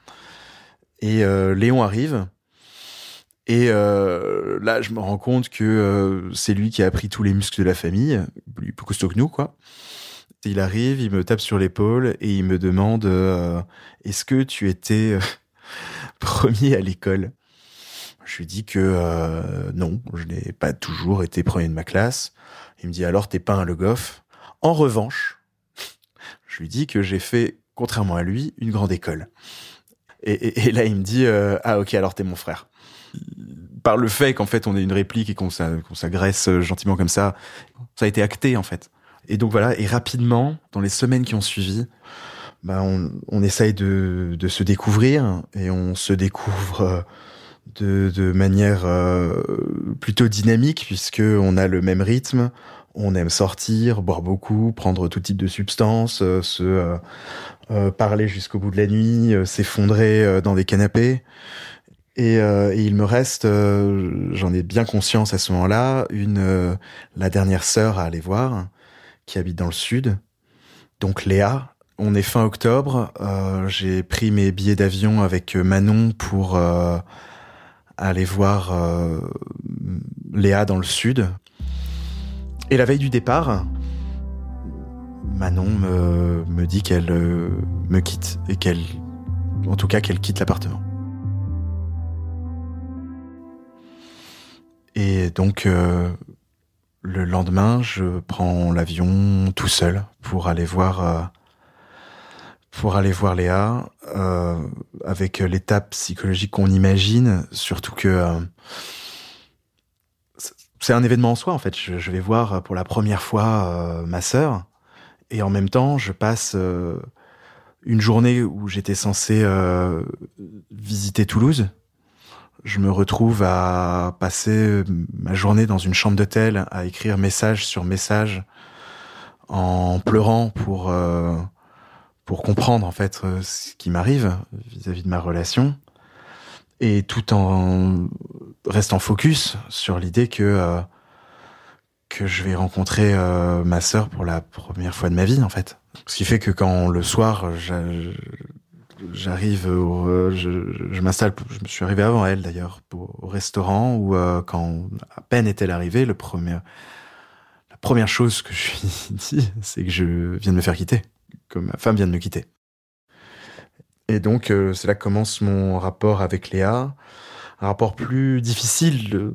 Et euh, Léon arrive. Et euh, là, je me rends compte que c'est lui qui a appris tous les muscles de la famille, plus costaud que nous, quoi. Il arrive, il me tape sur l'épaule et il me demande euh, Est-ce que tu étais euh, premier à l'école? Je lui dis que euh, non, je n'ai pas toujours été premier de ma classe. Il me dit alors t'es pas un Le Goff? En revanche, je lui dis que j'ai fait, contrairement à lui, une grande école. Et, et- là il me dit euh, ah ok alors t'es mon frère. Par le fait qu'en fait on ait une réplique et qu'on s'agresse euh, gentiment comme ça, ça a été acté en fait. Et donc voilà. Et rapidement dans les semaines qui ont suivi, bah on, on essaye de, de se découvrir et on se découvre euh, de, de manière euh, plutôt dynamique puisque on a le même rythme, on aime sortir, boire beaucoup, prendre tout type de substances, euh, se euh, parler jusqu'au bout de la nuit, s'effondrer dans des canapés. Et, et il me reste, j'en ai bien conscience à ce moment-là, une la dernière sœur à aller voir qui habite dans le sud, donc Léa. On est fin octobre, euh, j'ai pris mes billets d'avion avec euh, Manon pour euh, aller voir Léa dans le sud. Et la veille du départ, Manon me, me dit qu'elle me quitte et qu'elle, en tout cas, qu'elle quitte l'appartement. Et donc, le lendemain, je prends l'avion tout seul pour aller voir, euh, pour aller voir Léa, euh, avec l'étape psychologique qu'on imagine, surtout que euh, c'est un événement en soi en fait. Je, je vais voir pour la première fois ma sœur et en même temps je passe une journée où j'étais censé visiter Toulouse. Je me retrouve à passer ma journée dans une chambre d'hôtel à écrire message sur message en pleurant pour euh, pour comprendre en fait euh, ce qui m'arrive vis-à-vis de ma relation et tout en restant focus sur l'idée que euh, que je vais rencontrer euh, ma sœur pour la première fois de ma vie en fait. Ce qui fait que quand le soir j'a- j'arrive euh, je, je m'installe, je me suis arrivé avant elle d'ailleurs au au restaurant où euh, quand à peine est-elle arrivée, le premier la première chose que je lui dit, c'est que je viens de me faire quitter, que ma femme vient de me quitter. Et donc, euh, c'est là que commence mon rapport avec Léa. Un rapport plus difficile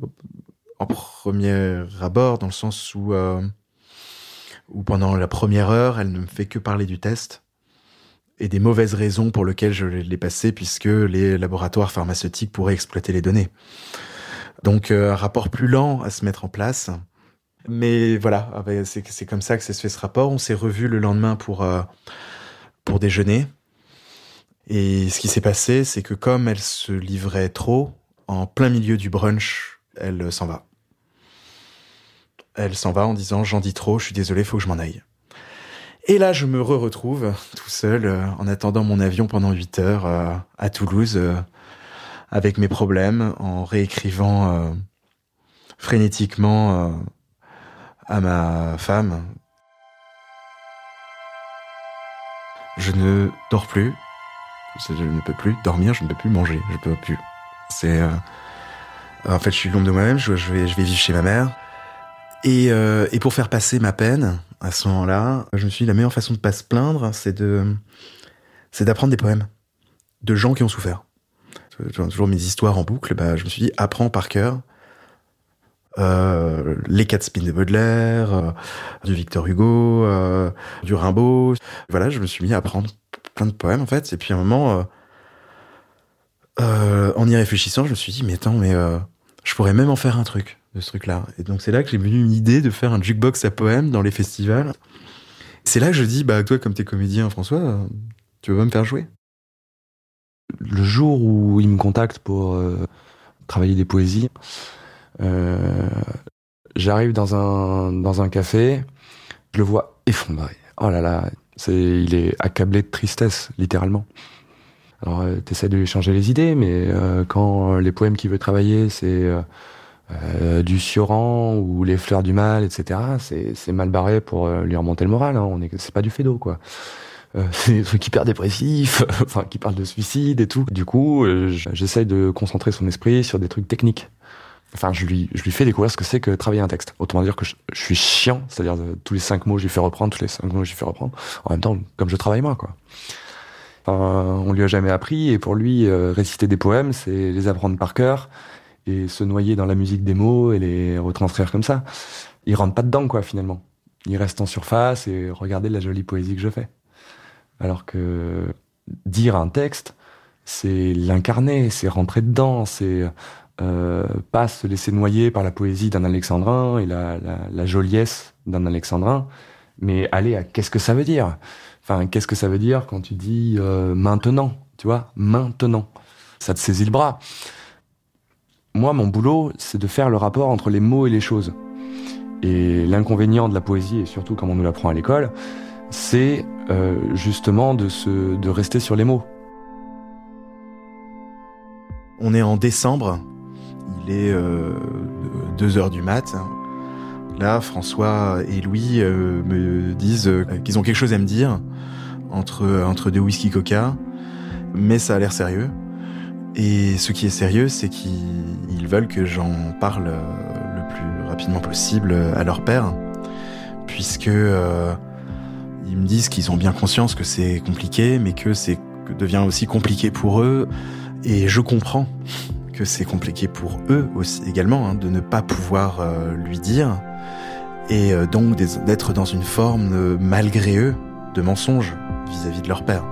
en premier abord, dans le sens où, où pendant la première heure, elle ne me fait que parler du test et des mauvaises raisons pour lesquelles je l'ai passé, puisque les laboratoires pharmaceutiques pourraient exploiter les données. Donc, euh, un rapport plus lent à se mettre en place. Mais voilà, ah ben, c'est comme ça que ça se fait ce rapport. On s'est revu le lendemain pour, euh, pour déjeuner. Et ce qui s'est passé, c'est que comme elle se livrait trop, en plein milieu du brunch, elle s'en va. Elle s'en va en disant j'en dis trop, je suis désolé, faut que je m'en aille. Et là, je me re-retrouve tout seul euh, en attendant mon avion pendant 8 heures euh, à Toulouse euh, avec mes problèmes, en réécrivant frénétiquement à ma femme. Je ne dors plus, je ne peux plus dormir, je ne peux plus manger, je peux plus. En fait, je suis l'ombre de moi-même. Je, vais, vivre chez ma mère. Et pour faire passer ma peine, à ce moment-là, je me suis dit la meilleure façon de pas se plaindre, c'est de, c'est d'apprendre des poèmes de gens qui ont souffert. Toujours mes histoires en boucle. Bah, je me suis dit apprends par cœur euh, les quatre spins de Baudelaire, euh, du Victor Hugo, euh, du Rimbaud. Voilà, je me suis mis à apprendre plein de poèmes en fait. Et puis à un moment, en y réfléchissant, je me suis dit mais attends, mais je pourrais même en faire un truc de ce truc-là. Et donc c'est là que j'ai venu une idée de faire un jukebox à poèmes dans les festivals. C'est là que je dis bah toi comme t'es comédien François, tu veux pas me faire jouer Le jour où il me contacte pour travailler des poésies. Euh, j'arrive dans un, dans un café, je le vois effondré. Oh là là, c'est, il est accablé de tristesse, littéralement. Alors, euh, tu essaies de lui changer les idées, mais euh, quand les poèmes qu'il veut travailler, c'est du Sioran ou les fleurs du mal, etc., c'est, mal barré pour lui remonter le moral. Hein. On est, c'est pas du fédo, quoi. c'est des trucs hyper dépressifs, enfin qui parlent de suicide et tout. Du coup, j'essaye de concentrer son esprit sur des trucs techniques enfin, je lui, je lui fais découvrir ce que c'est que travailler un texte. Autrement dire que je, suis chiant, c'est-à-dire tous les cinq mots, je lui fais reprendre, tous les cinq mots, je lui fais reprendre. En même temps, comme je travaille moi, quoi. Enfin, on lui a jamais appris, et pour lui, euh, réciter des poèmes, c'est les apprendre par cœur, et se noyer dans la musique des mots, et les retranscrire comme ça. Il rentre pas dedans, quoi, finalement. Il reste en surface, et regarder la jolie poésie que je fais. Alors que dire un texte, c'est l'incarner, c'est rentrer dedans, c'est euh, pas se laisser noyer par la poésie d'un alexandrin et la, la, la joliesse d'un alexandrin, mais aller à qu'est-ce que ça veut dire? Enfin, qu'est-ce que ça veut dire quand tu dis euh, maintenant Tu vois, maintenant? Ça te saisit le bras. Moi, mon boulot, c'est de faire le rapport entre les mots et les choses. Et l'inconvénient de la poésie, et surtout comme on nous l'apprend à l'école, c'est euh, justement de, se, de rester sur les mots. On est en décembre il est 2 euh, heures du mat. Là, François et Louis me disent qu'ils ont quelque chose à me dire entre, entre deux whisky coca, mais ça a l'air sérieux. Et ce qui est sérieux, c'est qu'ils veulent que j'en parle le plus rapidement possible à leur père, puisque ils me disent qu'ils ont bien conscience que c'est compliqué, mais que c'est devient aussi compliqué pour eux. Et je comprends que c'est compliqué pour eux également hein, de ne pas pouvoir euh, lui dire et euh, donc d'être dans une forme euh, malgré eux de mensonge vis-à-vis de leur père.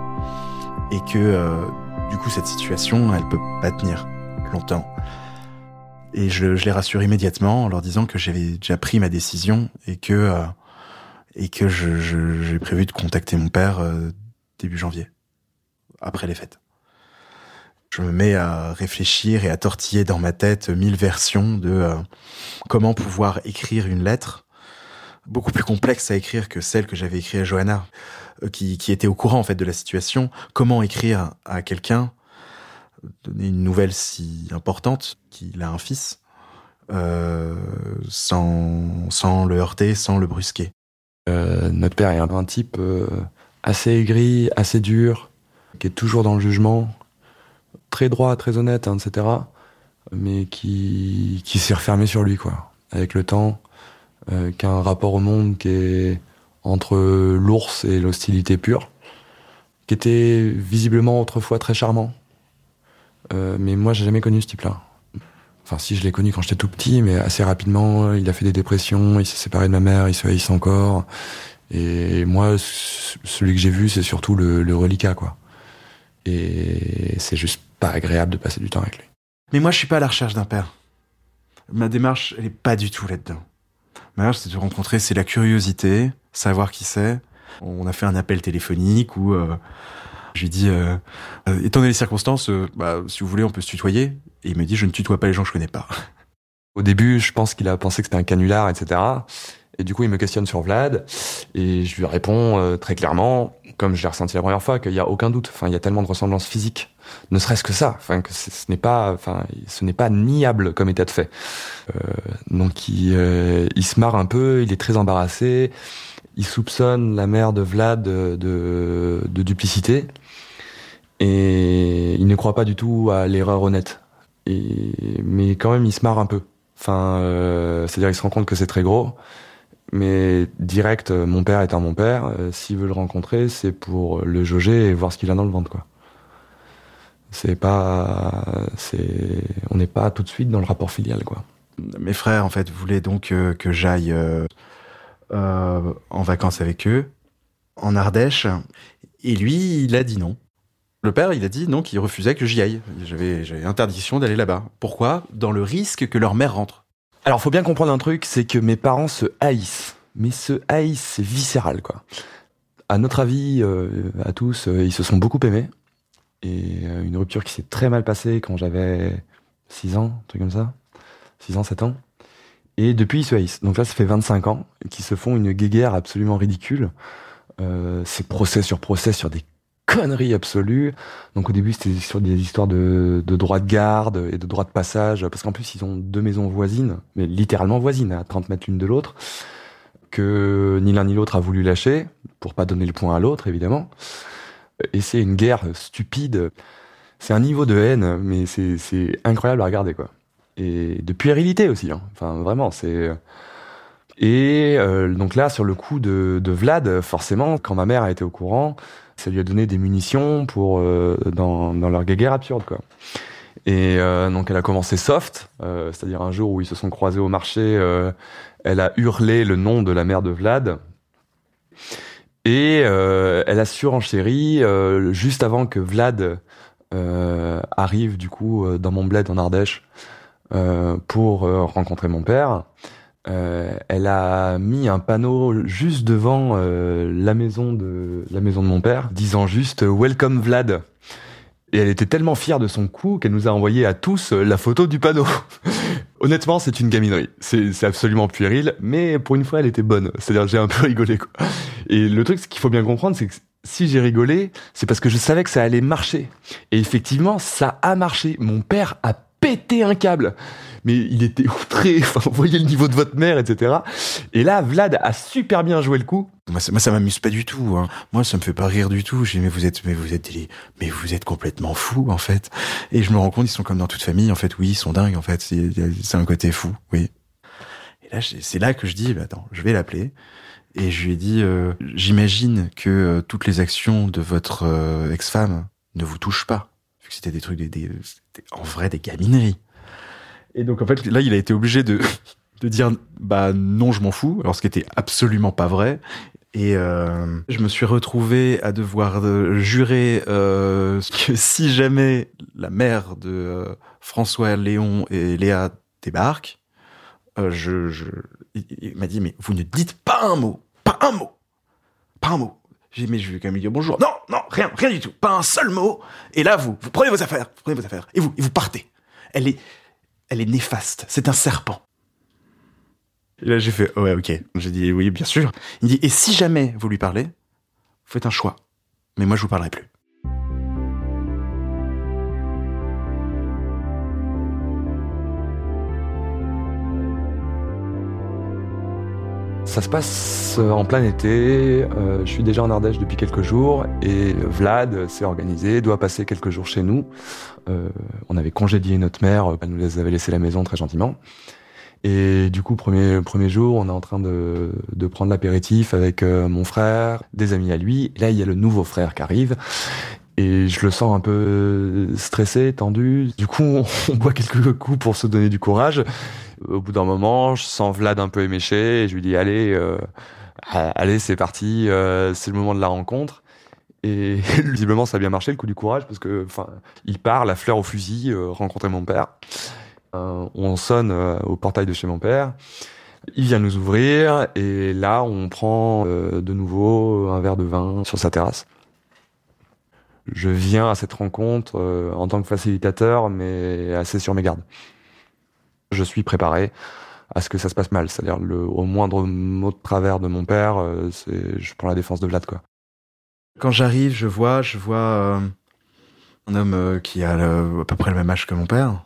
Et que du coup cette situation elle peut pas tenir longtemps. Et je, les rassure immédiatement en leur disant que j'avais déjà pris ma décision et que que j'ai prévu de contacter mon père début janvier après les fêtes. Je me mets à réfléchir et à tortiller dans ma tête mille versions de euh, comment pouvoir écrire une lettre beaucoup plus complexe à écrire que celle que j'avais écrite à Johanna, euh, qui, qui, était au courant en fait de la situation. Comment écrire à quelqu'un, donner une nouvelle si importante qu'il a un fils, euh, sans, sans le heurter, sans le brusquer? Euh, notre père est un, type assez aigri, assez dur, qui est toujours dans le jugement, très droit, très honnête, hein, etc. Mais qui, qui s'est refermé sur lui, quoi. Avec le temps, euh, qui a un rapport au monde qui est entre l'ours et l'hostilité pure, qui était visiblement autrefois très charmant. Euh, mais moi, j'ai jamais connu ce type-là. Enfin, si, je l'ai connu quand j'étais tout petit, mais assez rapidement, il a fait des dépressions, il s'est séparé de ma mère, il se haïssent encore. Et moi, celui que j'ai vu, c'est surtout le, le reliquat, quoi. Et c'est juste pas agréable de passer du temps avec lui. Mais moi, je suis pas à la recherche d'un père. Ma démarche, elle est pas du tout là-dedans. Ma c'est de rencontrer, c'est la curiosité, savoir qui c'est. On a fait un appel téléphonique où euh, je lui euh, euh, étant donné les circonstances, euh, bah, si vous voulez, on peut se tutoyer. Et il me dit, je ne tutoie pas les gens que je connais pas. Au début, je pense qu'il a pensé que c'était un canular, etc. Et du coup, il me questionne sur Vlad, et je lui réponds euh, très clairement, comme je l'ai ressenti la première fois, qu'il n'y a aucun doute. Enfin, il y a tellement de ressemblances physiques, ne serait-ce que ça. Enfin, que ce n'est pas, enfin, ce n'est pas niable comme état de fait. Euh, donc, il, euh, il se marre un peu, il est très embarrassé. Il soupçonne la mère de Vlad de, de, de duplicité, et il ne croit pas du tout à l'erreur honnête. Et, mais quand même, il se marre un peu. Enfin, euh, c'est-à-dire, il se rend compte que c'est très gros mais direct, euh, mon père étant mon père, euh, s'il veut le rencontrer, c'est pour le jauger et voir ce qu'il a dans le ventre, quoi. C'est pas, c'est, on n'est pas tout de suite dans le rapport filial, quoi. Mes frères, en fait, voulaient donc euh, que j'aille en vacances avec eux, en Ardèche. Et lui, il a dit non. Le père, il a dit non, qu'il refusait que j'y aille. J'avais interdiction d'aller là-bas. Pourquoi? Dans le risque que leur mère rentre. Alors, faut bien comprendre un truc, c'est que mes parents se haïssent. Mais se haïssent, c'est viscéral, quoi. À notre avis, euh, à tous, euh, ils se sont beaucoup aimés. Et euh, une rupture qui s'est très mal passée quand j'avais 6 ans, un truc comme ça. 6 ans, 7 ans. Et depuis, ils se haïssent. Donc là, ça fait 25 ans qu'ils se font une guéguerre absolument ridicule. Euh, c'est procès sur procès sur des conneries absolues. Donc au début, c'était sur des histoires de, de droit de garde et de droit de passage. Parce qu'en plus, ils ont deux maisons voisines, mais littéralement voisines, à 30 mètres l'une de l'autre, que ni l'un ni l'autre a voulu lâcher, pour pas donner le point à l'autre, évidemment. Et c'est une guerre stupide. C'est un niveau de haine, mais c'est incroyable à regarder, quoi. Et de puérilité aussi. Hein. Enfin, vraiment, c'est... Et euh, donc là, sur le coup de Vlad, forcément, quand ma mère a été au courant, ça lui a donné des munitions pour euh, dans, dans leur guéguerre absurde, quoi. Et euh, donc elle a commencé soft, euh, c'est-à-dire un jour où ils se sont croisés au marché, elle a hurlé le nom de la mère de Vlad. Et elle a surenchéri juste avant que Vlad arrive du coup dans mon bled en Ardèche pour rencontrer mon père. Euh, elle a mis un panneau juste devant euh, la maison de la maison de mon père, disant juste euh, Welcome Vlad. Et elle était tellement fière de son coup qu'elle nous a envoyé à tous euh, la photo du panneau. Honnêtement, c'est une gaminerie. C'est absolument puéril, mais pour une fois, elle était bonne. C'est-à-dire, j'ai un peu rigolé, quoi. Et le truc, ce qu'il faut bien comprendre, c'est que si j'ai rigolé, c'est parce que je savais que ça allait marcher. Et effectivement, ça a marché. Mon père a pété un câble. Mais il était outré. Enfin, vous voyez le niveau de votre mère, etc. Et là, Vlad a super bien joué le coup. Moi, ça, ça m'amuse pas du tout. Hein. Moi, ça me fait pas rire du tout. J'ai dit, mais vous êtes, mais vous êtes, mais vous êtes complètement fou, en fait. Et je me rends compte, ils sont comme dans toute famille. En fait, oui, ils sont dingues. En fait, c'est un côté fou, oui. Et là, c'est là que je dis, bah, attends, je vais l'appeler. Et je lui ai dit, euh, j'imagine que euh, toutes les actions de votre euh, ex-femme ne vous touchent pas, vu que c'était des trucs, des, des, en vrai des gamineries. Et donc, en fait, là, il a été obligé de de dire, bah non, je m'en fous. Alors, ce qui était absolument pas vrai. Et euh, je me suis retrouvé à devoir euh, jurer euh, que si jamais la mère de François, Léon et Léa débarquent, euh, je, il m'a dit mais vous ne dites pas un mot, pas un mot, pas un mot. J'ai dit mais je vais quand même lui dire bonjour. Non, non, rien, rien du tout, pas un seul mot. Et là vous, vous prenez vos affaires, vous prenez vos affaires et vous, et vous partez. Elle est, elle est néfaste. C'est un serpent. Et là, j'ai fait, ouais, ok. J'ai dit, oui, bien sûr. Il dit, et si jamais vous lui parlez, vous faites un choix. Mais moi, je vous parlerai plus. Ça se passe en plein été. euh, je suis déjà en Ardèche depuis quelques jours et Vlad s'est organisé, doit passer quelques jours chez nous. Euh, on avait congédié notre mère, elle nous avait laissé la maison très gentiment. Et du coup, premier premier jour, on est en train de, de prendre l'apéritif avec euh, mon frère, des amis à lui. Là, il y a le nouveau frère qui arrive. Et je le sens un peu stressé, tendu. Du coup, on, on boit quelques coups pour se donner du courage. Au bout d'un moment, je sens Vlad un peu éméché et je lui dis allez, euh, allez, c'est parti, euh, c'est le moment de la rencontre. Et visiblement, ça a bien marché le coup du courage parce que, enfin, il part, la fleur au fusil, euh, rencontrer mon père. Euh, on sonne euh, au portail de chez mon père. Il vient nous ouvrir et là, on prend euh, de nouveau un verre de vin sur sa terrasse. Je viens à cette rencontre euh, en tant que facilitateur, mais assez sur mes gardes je suis préparé à ce que ça se passe mal. C'est-à-dire au moindre mot de travers de mon père, euh, c'est, je prends la défense de Vlad, quoi. Quand j'arrive, je vois, je vois euh, un homme euh, qui a à peu près le même âge que mon père.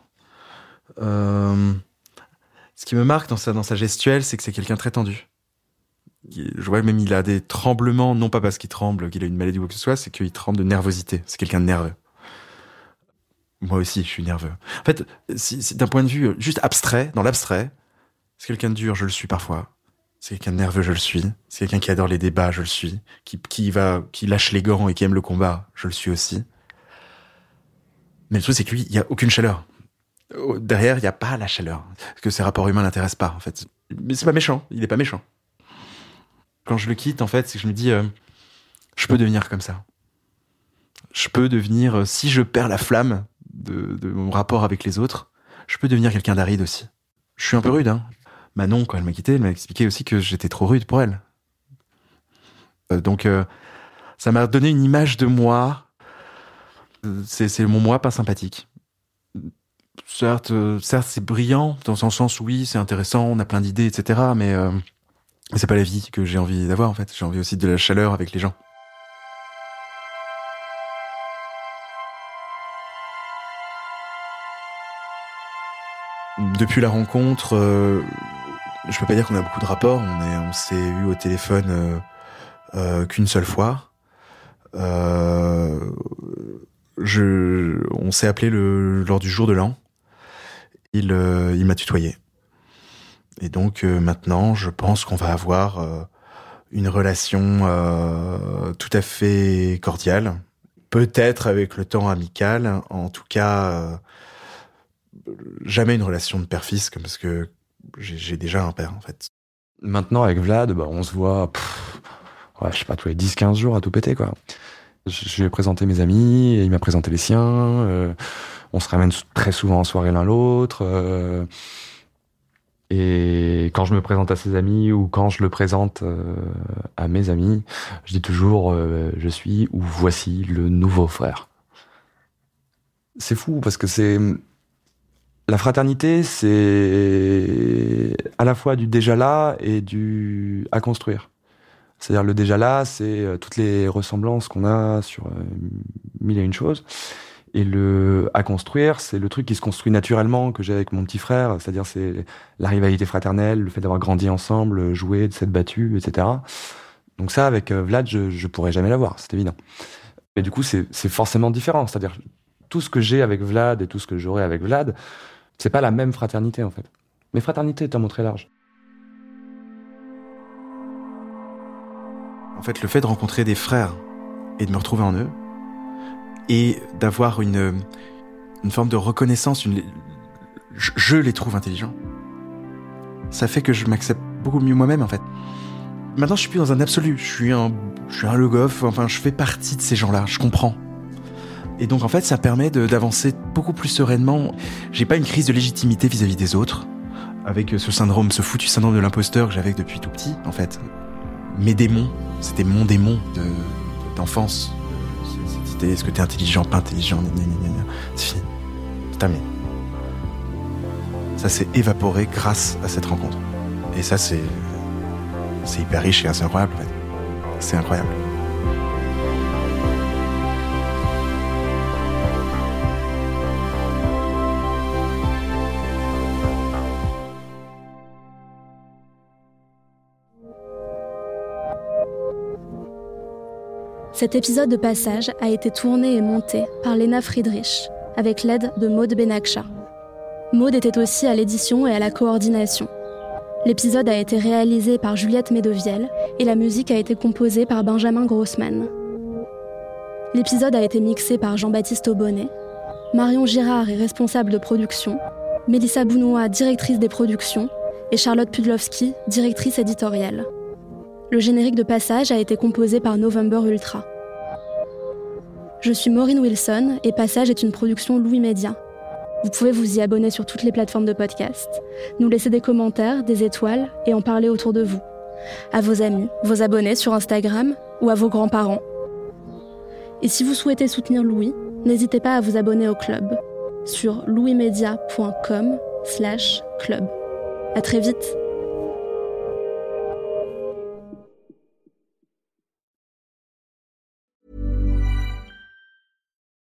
Euh, ce qui me marque dans sa, dans sa gestuelle, c'est que c'est quelqu'un très tendu. Je vois même il a des tremblements, non pas parce qu'il tremble, qu'il a une maladie ou quoi que ce soit, c'est qu'il tremble de nervosité. C'est quelqu'un de nerveux. Moi aussi, je suis nerveux. En fait, si, d'un point de vue juste abstrait, dans l'abstrait, c'est quelqu'un de dur, je le suis parfois. C'est quelqu'un de nerveux, je le suis. C'est quelqu'un qui adore les débats, je le suis. Qui, qui va, qui lâche les gants et qui aime le combat, je le suis aussi. Mais le truc, c'est que lui, il y a aucune chaleur. Derrière, il n'y a pas la chaleur. Parce que ces rapports humains l'intéressent pas, en fait. Mais c'est pas méchant. Il est pas méchant. Quand je le quitte, en fait, c'est que je me dis, euh, je peux devenir comme ça. Je peux devenir, euh, si je perds la flamme de, mon rapport avec les autres, je peux devenir quelqu'un d'aride aussi. Je suis un peu rude, hein. Manon, quand elle m'a quitté, elle m'a expliqué aussi que j'étais trop rude pour elle. Euh, donc, ça m'a donné une image de moi. C'est mon moi pas sympathique. Certes, certes c'est brillant, dans un sens, oui, c'est intéressant, on a plein d'idées, etc. Mais c'est pas la vie que j'ai envie d'avoir, en fait. J'ai envie aussi de la chaleur avec les gens. Depuis la rencontre, euh, je peux pas dire qu'on a beaucoup de rapports. On est, on s'est eu au téléphone euh, euh, qu'une seule fois. On s'est appelé lors du jour de l'an. Il m'a tutoyé. Et donc euh, maintenant, je pense qu'on va avoir euh, une relation euh, tout à fait cordiale. Peut-être avec le temps amical. En tout cas, jamais une relation de père-fils, parce que j'ai déjà un père en fait. Maintenant, avec Vlad, bah, on se voit, pff, ouais, je sais pas, tous les 10-15 jours à tout péter, quoi. Je, lui ai présenté mes amis, il m'a présenté les siens. on se ramène très souvent en soirée l'un l'autre. Et quand je me présente à ses amis ou quand je le présente euh, à mes amis, je dis toujours euh, je suis ou voici le nouveau frère. C'est fou parce que c'est la fraternité, c'est à la fois du déjà là et du à construire. C'est-à-dire le déjà là, c'est euh, toutes les ressemblances qu'on a sur mille et une choses. Et le à construire, c'est le truc qui se construit naturellement que j'ai avec mon petit frère. C'est-à-dire c'est la rivalité fraternelle, le fait d'avoir grandi ensemble, joué, de s'être battu, etc. Donc ça, avec euh, Vlad, je, je pourrais jamais l'avoir, c'est évident. Et du coup, c'est c'est forcément différent. C'est-à-dire tout ce que j'ai avec Vlad et tout ce que j'aurai avec Vlad, c'est pas la même fraternité en fait. Mais fraternité est un mot très large. En fait, le fait de rencontrer des frères et de me retrouver en eux, et d'avoir une, une forme de reconnaissance, une, je, les trouve intelligents. Ça fait que je m'accepte beaucoup mieux moi-même, en fait. Maintenant, je suis plus dans un absolu. Je suis un, je suis un le goff. Enfin, je fais partie de ces gens-là. Je comprends. Et donc, en fait, ça permet d'avancer beaucoup plus sereinement. J'ai pas une crise de légitimité vis-à-vis des autres. Avec ce syndrome, ce foutu syndrome de l'imposteur que j'avais depuis tout petit, en fait. Mes démons, c'était mon démon de- d'enfance. Est-ce que t'es intelligent, pas intelligent, c'est fini. C'est terminé. Ça s'est évaporé grâce à cette rencontre. Et ça, c'est. C'est hyper riche et assez incroyable, en fait. C'est incroyable. Cet épisode de passage a été tourné et monté par Lena Friedrich, avec l'aide de Maud Benakcha. Maud était aussi à l'édition et à la coordination. L'épisode a été réalisé par Juliette Medevielle et la musique a été composée par Benjamin Grossman. L'épisode a été mixé par Jean-Baptiste Aubonnet. Marion Girard est responsable de production, Mélissa Bounois, directrice des productions, et Charlotte Pudlowski, directrice éditoriale. Le générique de passage a été composé par November Ultra. Je suis Maureen Wilson et Passage est une production Louis Média. Vous pouvez vous y abonner sur toutes les plateformes de podcast, nous laisser des commentaires, des étoiles et en parler autour de vous. À vos amis, vos abonnés sur Instagram ou à vos grands-parents. Et si vous souhaitez soutenir Louis, n'hésitez pas à vous abonner au club sur louismedia.com slash club. À très vite